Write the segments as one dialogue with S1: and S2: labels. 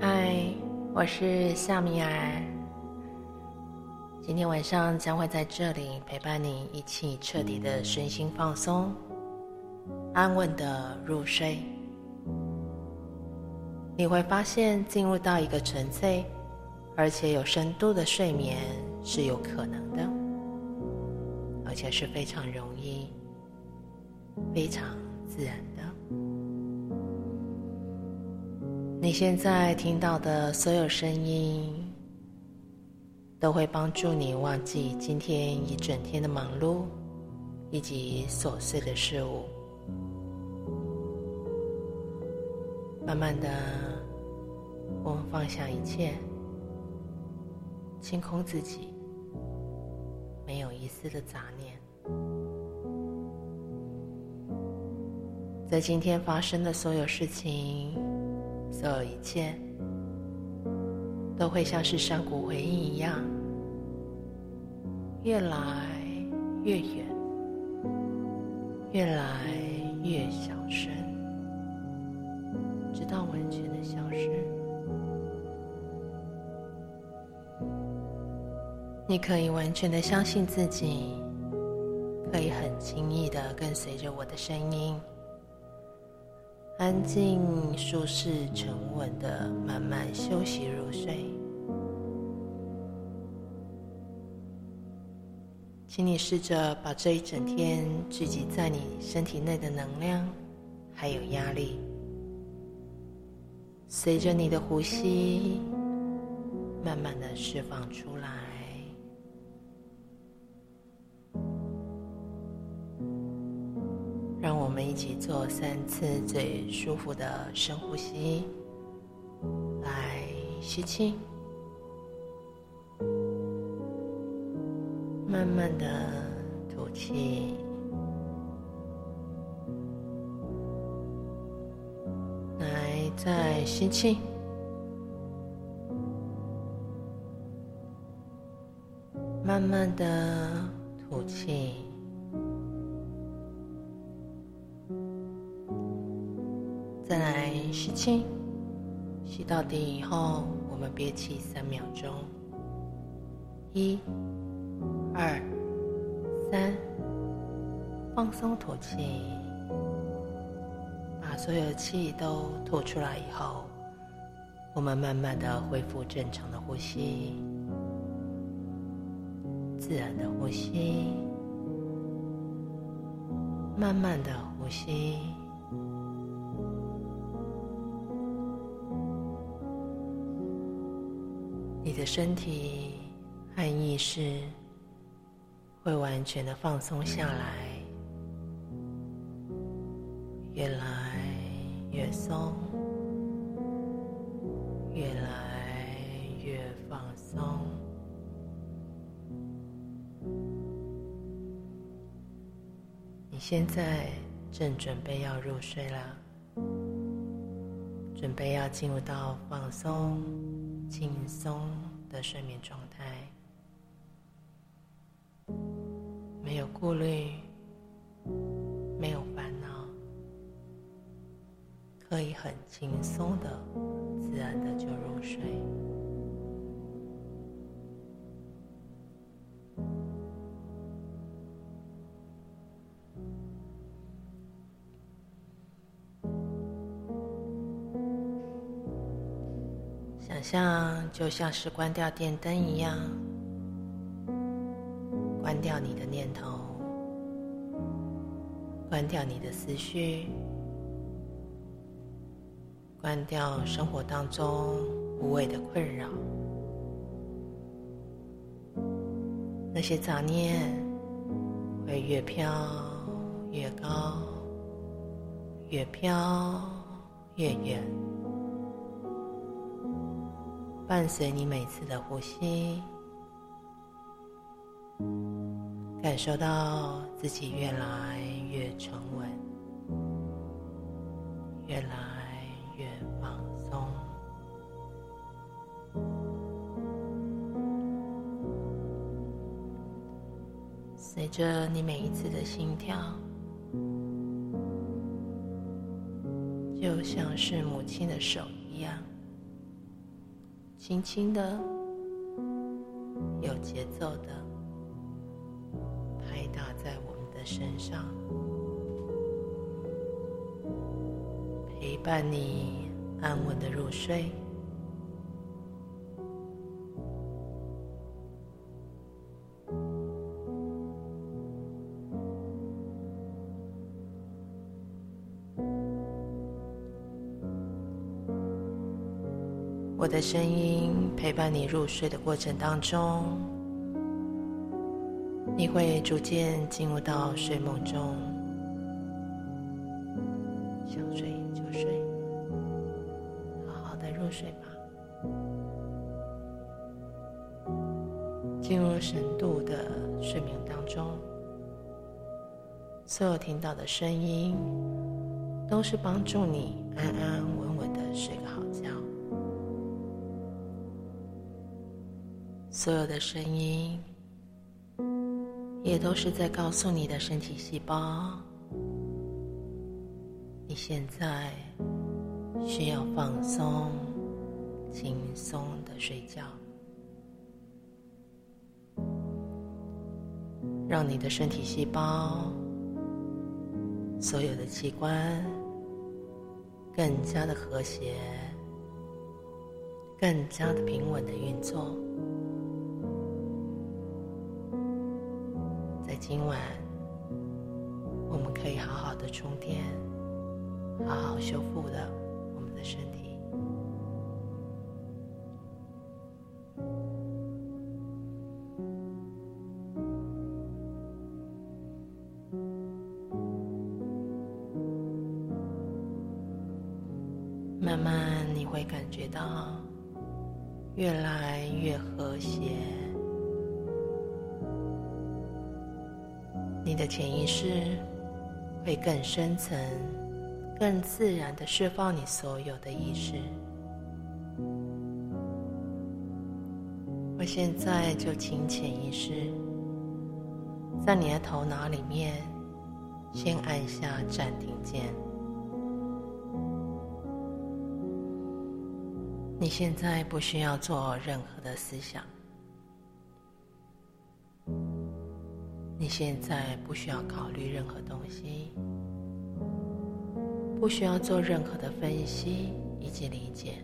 S1: 嗨，我是夏米尔。今天晚上将会在这里陪伴你，一起彻底的身心放松，安稳的入睡。你会发现，进入到一个沉醉而且有深度的睡眠是有可能的，且是非常容易、非常自然的。你现在听到的所有声音，都会帮助你忘记今天一整天的忙碌以及琐碎的事物。慢慢的，我们放下一切，清空自己，没有一丝的杂念。在今天发生的所有事情，所有一切，都会像是山谷回音一样，越来越远，越来越小声。直到完全的消失。你可以完全的相信自己，可以很轻易的跟随着我的声音，安静、舒适、沉稳的慢慢休息入睡。请你试着把这一整天聚集在你身体内的能量，还有压力。随着你的呼吸，慢慢的释放出来。一起做三次最舒服的深呼吸。来，吸气，慢慢的吐气。来再吸气，慢慢的吐气，吸气，吸到底以后，我们憋气三秒钟，一、二、三，放松吐气。把所有气都吐出来以后，我们慢慢的恢复正常的呼吸，自然的呼吸，慢慢的呼吸。身体和意识会完全的放松下来，越来。越松，越来越放松。你现在正准备要入睡了，准备要进入到放松、轻松的睡眠状态，没有顾虑，没有烦恼。可以很轻松的、自然的就入睡。像就像是关掉电灯一样，关掉你的念头，关掉你的思绪。关掉生活当中无谓的困扰，那些杂念会越飘越高，越飘越远，伴随你每次的呼吸，感受到自己越来越沉稳，越来。越放松，随着你每一次的心跳，就像是母亲的手一样，轻轻的、有节奏的拍打在我们的身上，陪伴你安稳的入睡。的声音陪伴你入睡的过程当中，你会逐渐进入到睡梦中。想睡就睡，好好的入睡吧。进入深度的睡眠当中，所有听到的声音，都是帮助你安安稳稳的睡个好觉。所有的声音，也都是在告诉你的身体细胞，你现在需要放松、轻松的睡觉，让你的身体细胞、所有的器官更加的和谐，更加的平稳的运作。今晚，我们可以好好的充电，好好修复了我们的身体。慢慢你会感觉到越来潜意识会更深层、更自然的释放你所有的意识。我现在就请潜意识在你的头脑里面先按下暂停键。你现在不需要做任何的思想。你现在不需要考虑任何东西，不需要做任何的分析以及理解，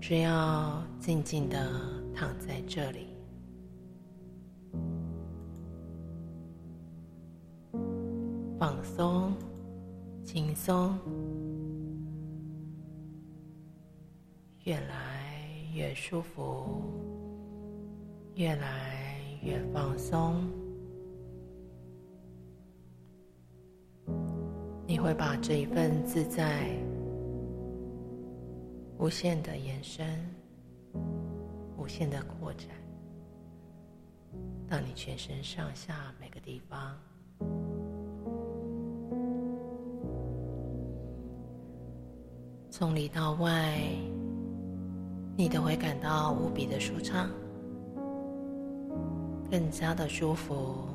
S1: 只要静静的躺在这里，放松、轻松，越来越舒服，越来。越放松，你会把这一份自在无限的延伸、无限的扩展到你全身上下每个地方，从里到外，你都会感到无比的舒畅。更加的舒服，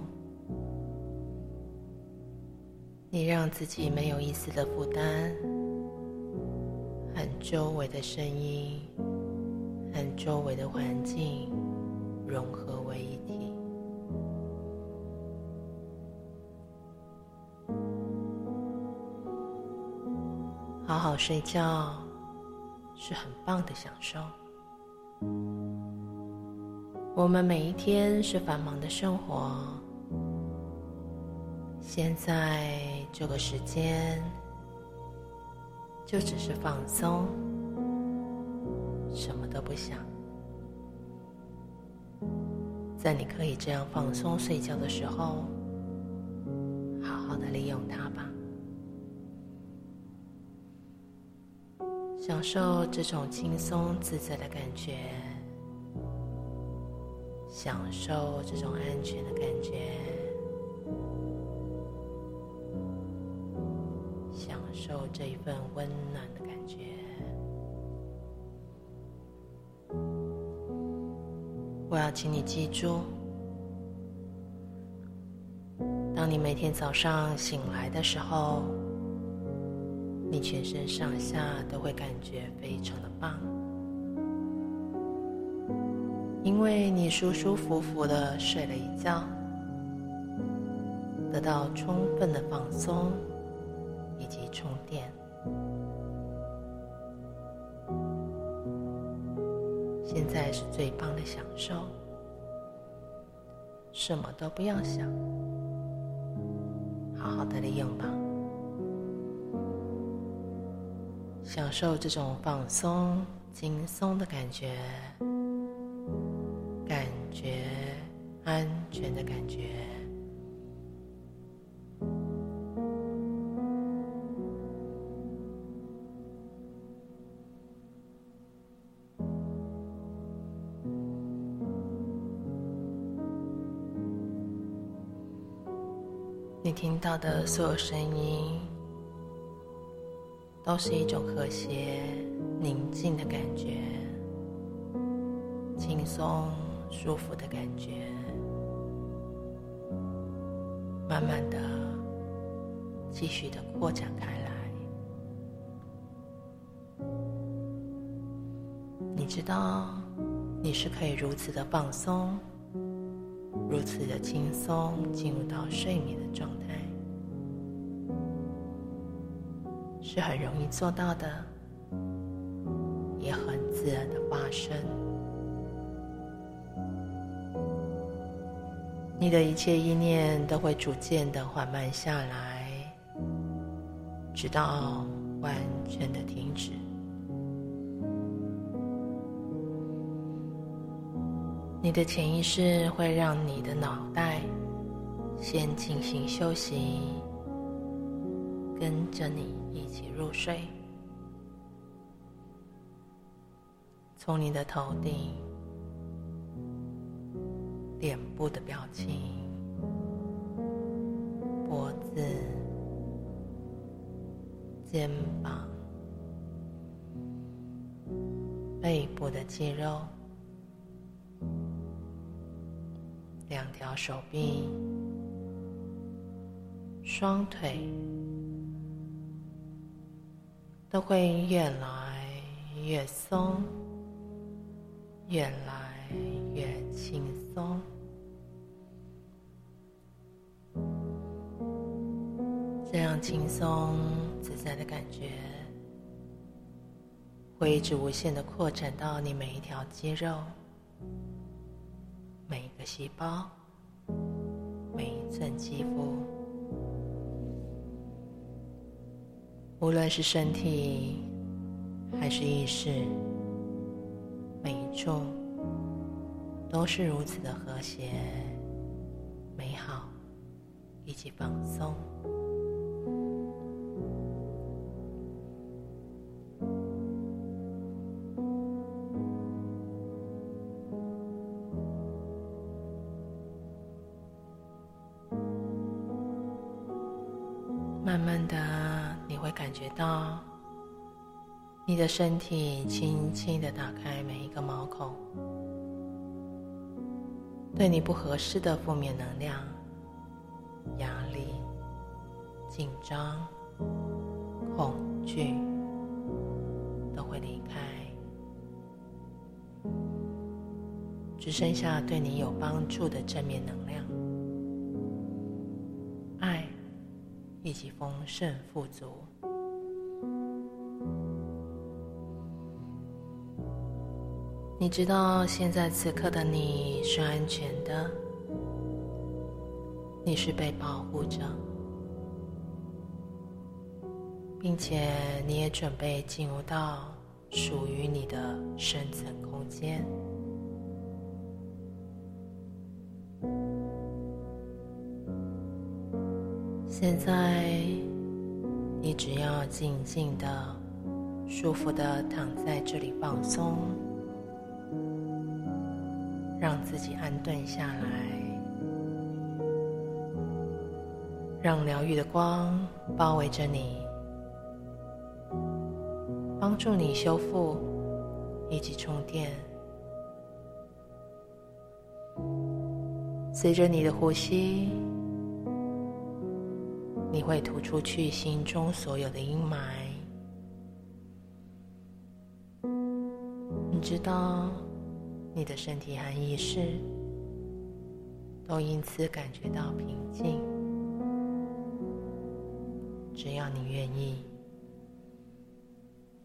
S1: 你让自己没有一丝的负担，和周围的声音，和周围的环境融合为一体。好好睡觉是很棒的享受。我们每一天是繁忙的生活，现在这个时间就只是放松，什么都不想。在你可以这样放松睡觉的时候，好好的利用它吧，享受这种轻松自在的感觉。享受这种安全的感觉享受这一份温暖的感觉。我要请你记住当你每天早上醒来的时候你全身上下都会感觉非常的棒。因为你舒舒服服的睡了一觉，得到充分的放松以及充电。现在是最棒的享受，什么都不要想，好好的利用吧，享受这种放松、轻松的感觉，安全的感觉。你听到的所有声音，都是一种和谐、宁静的感觉，轻松、舒服的感觉，慢慢的、继续的扩展开来。你知道，你是可以如此的放松。如此的轻松，进入到睡眠的状态，是很容易做到的，也很自然的发生。你的一切意念都会逐渐的缓慢下来，直到完全的停止。你的潜意识会让你的脑袋先进行休息，跟着你一起入睡。从你的头顶、脸部的表情、脖子、肩膀、背部的肌肉。两条手臂、双腿都会越来越松，越来越轻松。这样轻松自在的感觉，会一直无限的扩展到你每一条肌肉。每一个细胞，每一寸肌肤，无论是身体还是意识，每一处都是如此的和谐、美好以及放松。慢慢的，你会感觉到你的身体轻轻的打开每一个毛孔，对你不合适的负面能量、压力、紧张、恐惧都会离开，只剩下对你有帮助的正面能量。爱以及丰盛富足。你知道现在此刻的你是安全的，你是被保护着，并且你也准备进入到属于你的深层空间。现在，你只要静静的、舒服的躺在这里放松，让自己安顿下来，让疗愈的光包围着你，帮助你修复以及充电。随着你的呼吸。你会吐出去心中所有的阴霾。你知道，你的身体和意识都因此感觉到平静。只要你愿意，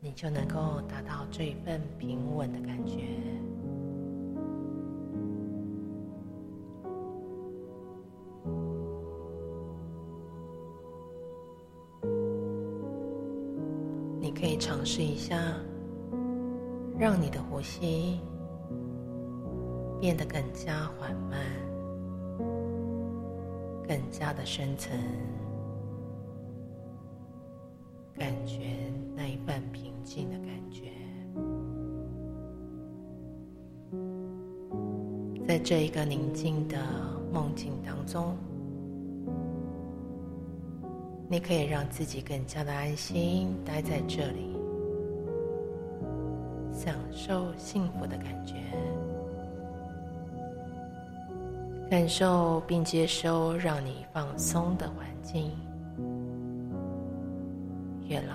S1: 你就能够达到这一份平稳的感觉。你可以尝试一下。让你的呼吸变得更加缓慢，更加的深层，感觉那一份平静的感觉。在这一个宁静的梦境当中，你可以让自己更加的安心，待在这里。享受幸福的感觉，感受并接收让你放松的环境，越来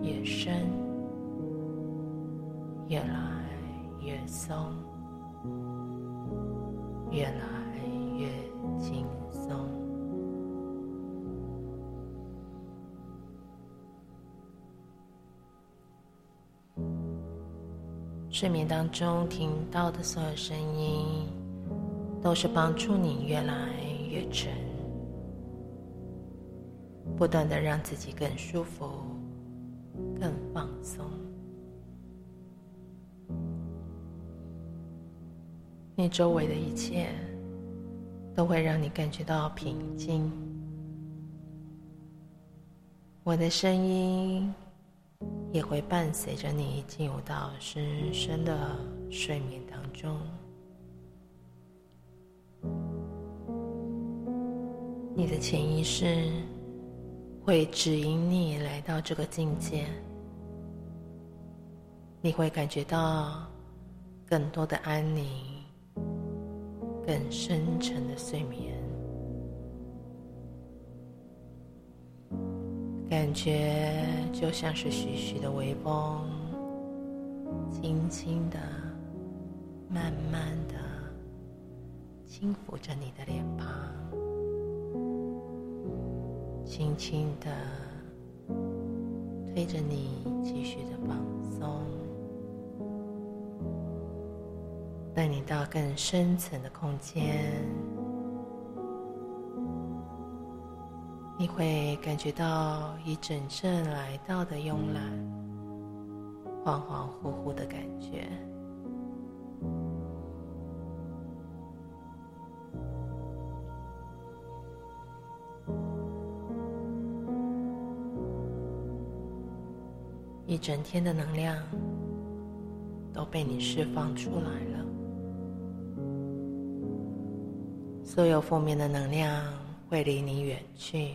S1: 越深，越来越松，越来越轻松。睡眠当中听到的所有声音，都是帮助你越来越沉，不断的让自己更舒服、更放松。你周围的一切都会让你感觉到平静。我的声音。也会伴随着你进入到深深的睡眠当中。你的潜意识会指引你来到这个境界，你会感觉到更多的安宁，更深沉的睡眠。感觉就像是徐徐的微风，轻轻的、慢慢的轻抚着你的脸庞，轻轻的推着你继续的放松，带你到更深层的空间。你会感觉到一阵阵来到的慵懒、恍恍惚惚的感觉。一整天的能量都被你释放出来了，所有负面的能量会离你远去。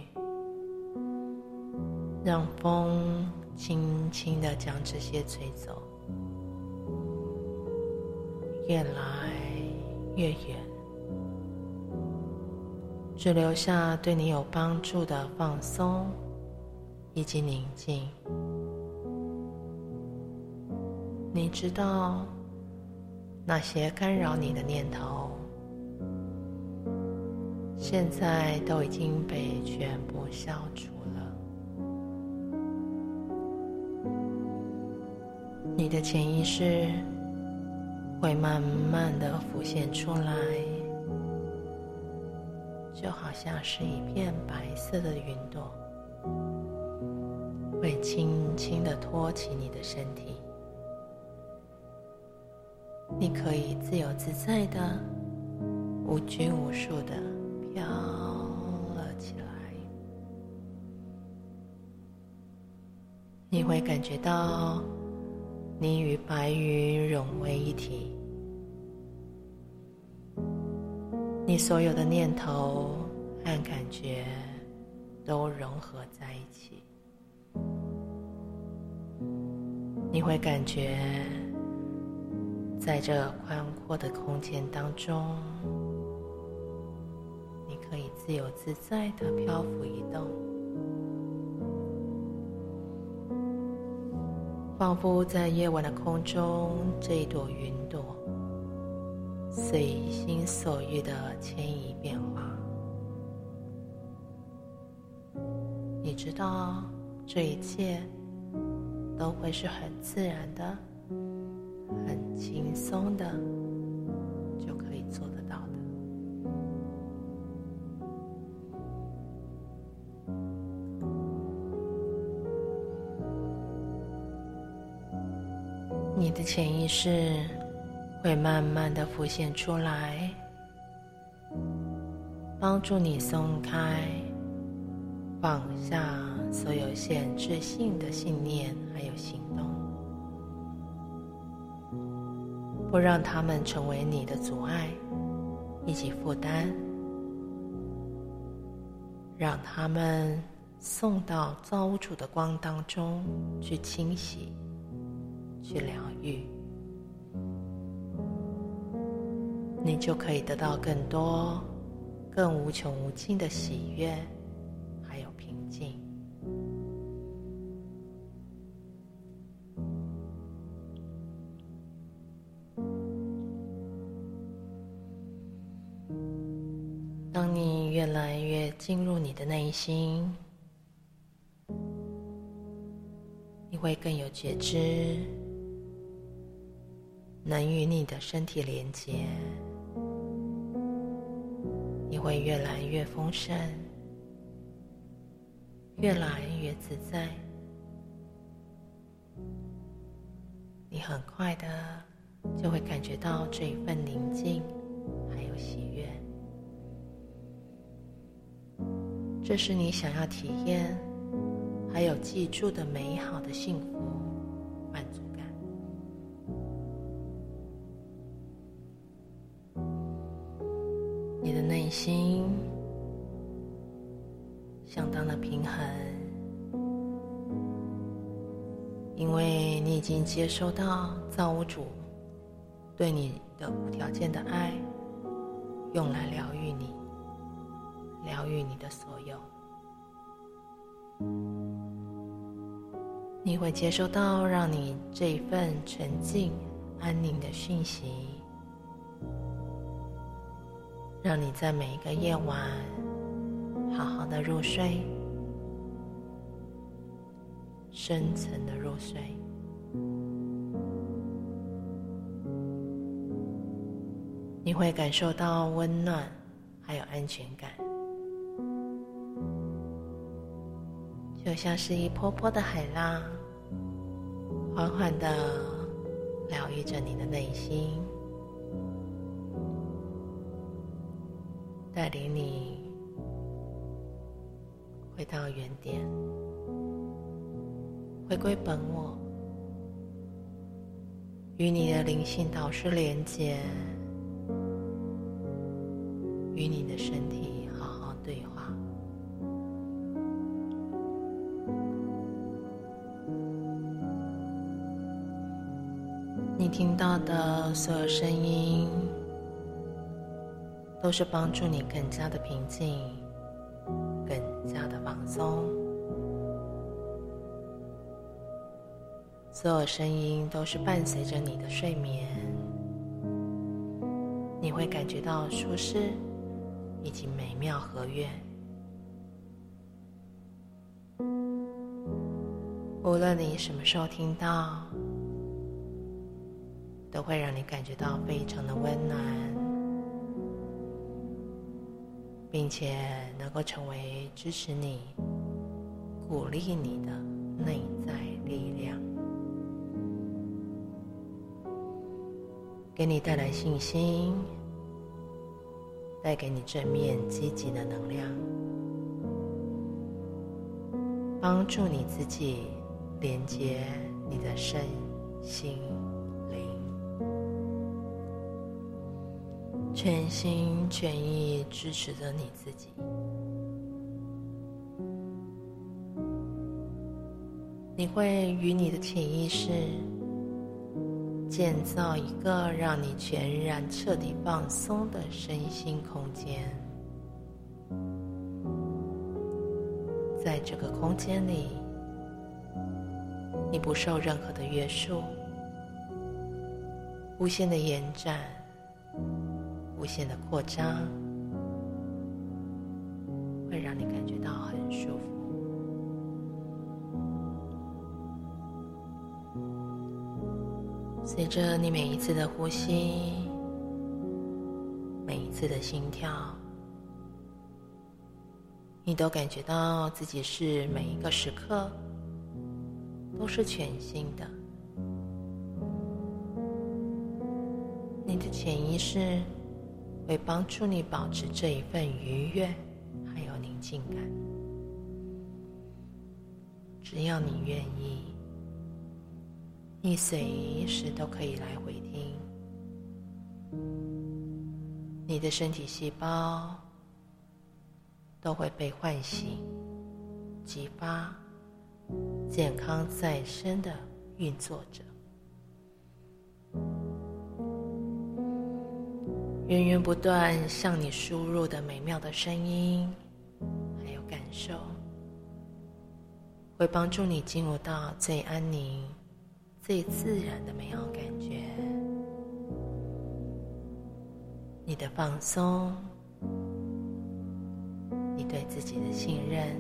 S1: 让风轻轻的将这些吹走，越来越远，只留下对你有帮助的放松以及宁静。你知道，那些干扰你的念头，现在都已经被全部消除了。你的潜意识会慢慢的浮现出来，就好像是一片白色的云朵，会轻轻的托起你的身体，你可以自由自在的、无拘无束的飘了起来，你会感觉到。你与白云融为一体，你所有的念头和感觉都融合在一起。你会感觉，在这宽阔的空间当中，你可以自由自在的漂浮移动，仿佛在夜晚的空中，这一朵云朵随心所欲的迁移变化。你知道，这一切都会是很自然的、轻松的就可以做得到的。你的潜意识会慢慢的浮现出来，帮助你松开、放下所有限制性的信念还有行动，不让他们成为你的阻碍以及负担，让他们送到造物主的光当中去清洗。去疗愈，你就可以得到更多、更无穷无尽的喜悦，还有平进入你的内心，你会更有觉知。能与你的身体连接，你会越来越丰盛，越来越自在。你很快的就会感觉到这一份宁静，还有喜悦。这是你想要体验，还有记住的美好的幸福。满足感。你的内心相当的平衡，因为你已经接收到造物主对你的无条件的爱，用来疗愈你，疗愈你的所有。你会接收到让你这一份沉静、安宁的讯息。让你在每一个夜晚好好的入睡，深层的入睡。你会感受到温暖，还有安全感，就像是一波波的海浪，缓缓的疗愈着你的内心。带领你回到原点，回归本我，与你的灵性导师连接，所有声音。都是帮助你更加的平静，更加的放松。所有声音都是伴随着你的睡眠，你会感觉到舒适以及美妙和悦。无论你什么时候听到，都会让你感觉到非常的温暖。并且能够成为支持你、鼓励你的内在力量，给你带来信心，带给你正面积极的能量，帮助你自己连接你的身心。全心全意支持着你自己，你会与你的潜意识建造一个让你全然彻底放松的身心空间。在这个空间里，你不受任何的约束，无限的延展，无限的扩张，会让你感觉到很舒服。随着你每一次的呼吸，每一次的心跳，你都感觉到自己是每一个时刻都是全新的。你的潜意识会帮助你保持这一份愉悦，还有宁静感。只要你愿意。你随时都可以来回听，你的身体细胞都会被唤醒、激发，健康再生的运作着，源源不断向你输入的美妙的声音，还有感受，会帮助你进入到最安宁。最自然的美好感觉，你的放松，你对自己的信任，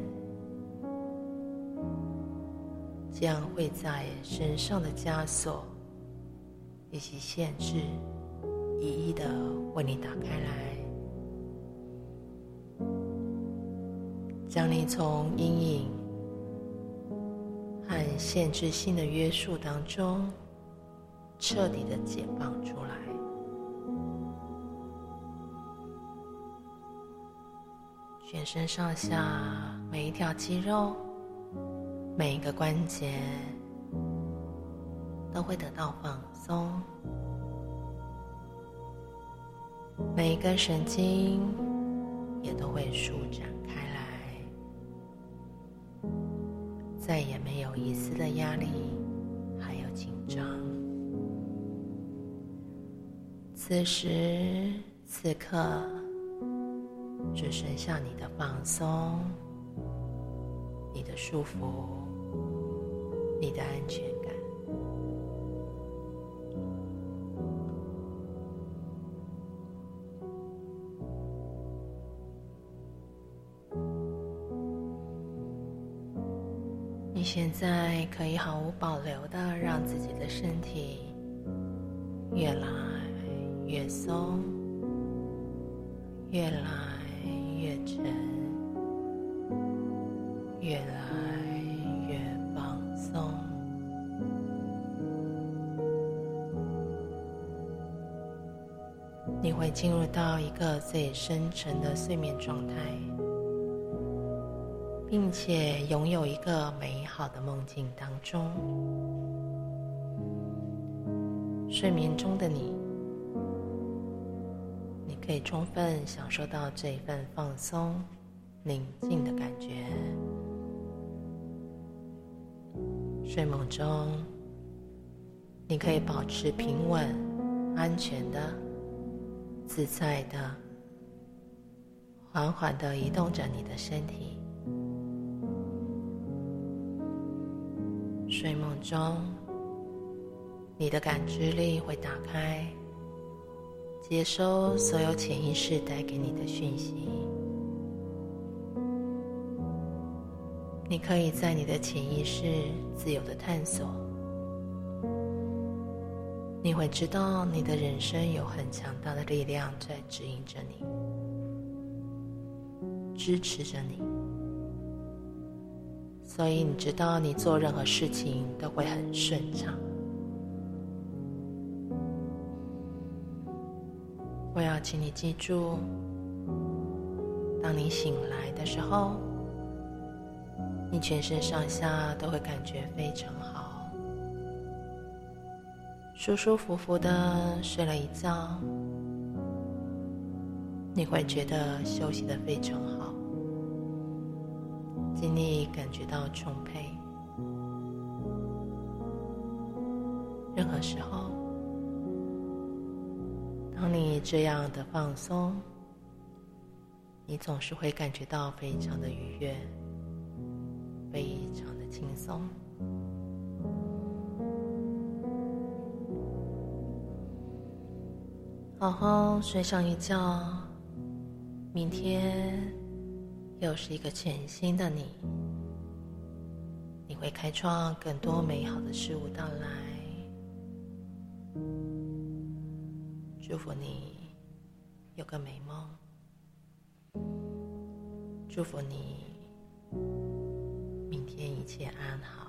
S1: 将会在身上的枷锁以及限制，一一的为你打开来，将你从阴影。和限制性的约束当中，彻底的解放出来。全身上下每一条肌肉、每一个关节都会得到放松，每一根神经也都会舒展开来。再也没有一丝的压力，还有紧张。此时此刻，只剩下你的放松、你的舒服、你的安全感。现在可以毫无保留的让自己的身体越来越松，越来越沉，越来越放松。你会进入到一个最深沉的睡眠状态。并且拥有一个美好的梦境当中，睡眠中的你，你可以充分享受到这一份放松、宁静的感觉。睡梦中，你可以保持平稳、安全的、自在的、缓缓的移动着你的身体。中，你的感知力会打开，接收所有潜意识带给你的讯息。你可以在你的潜意识自由的探索，你会知道你的人生有很强大的力量在指引着你，支持着你。所以你知道，你做任何事情都会很顺畅。我要请你记住，当你醒来的时候，你全身上下都会感觉非常好，舒舒服服的睡了一觉，你会觉得休息的非常好。你感觉到充沛。任何时候，当你这样的放松，你总是会感觉到非常的愉悦，非常的轻松。好好睡上一觉，明天又是一个全新的你。你会开创更多美好的事物到来。祝福你有个美梦。祝福你明天一切安好。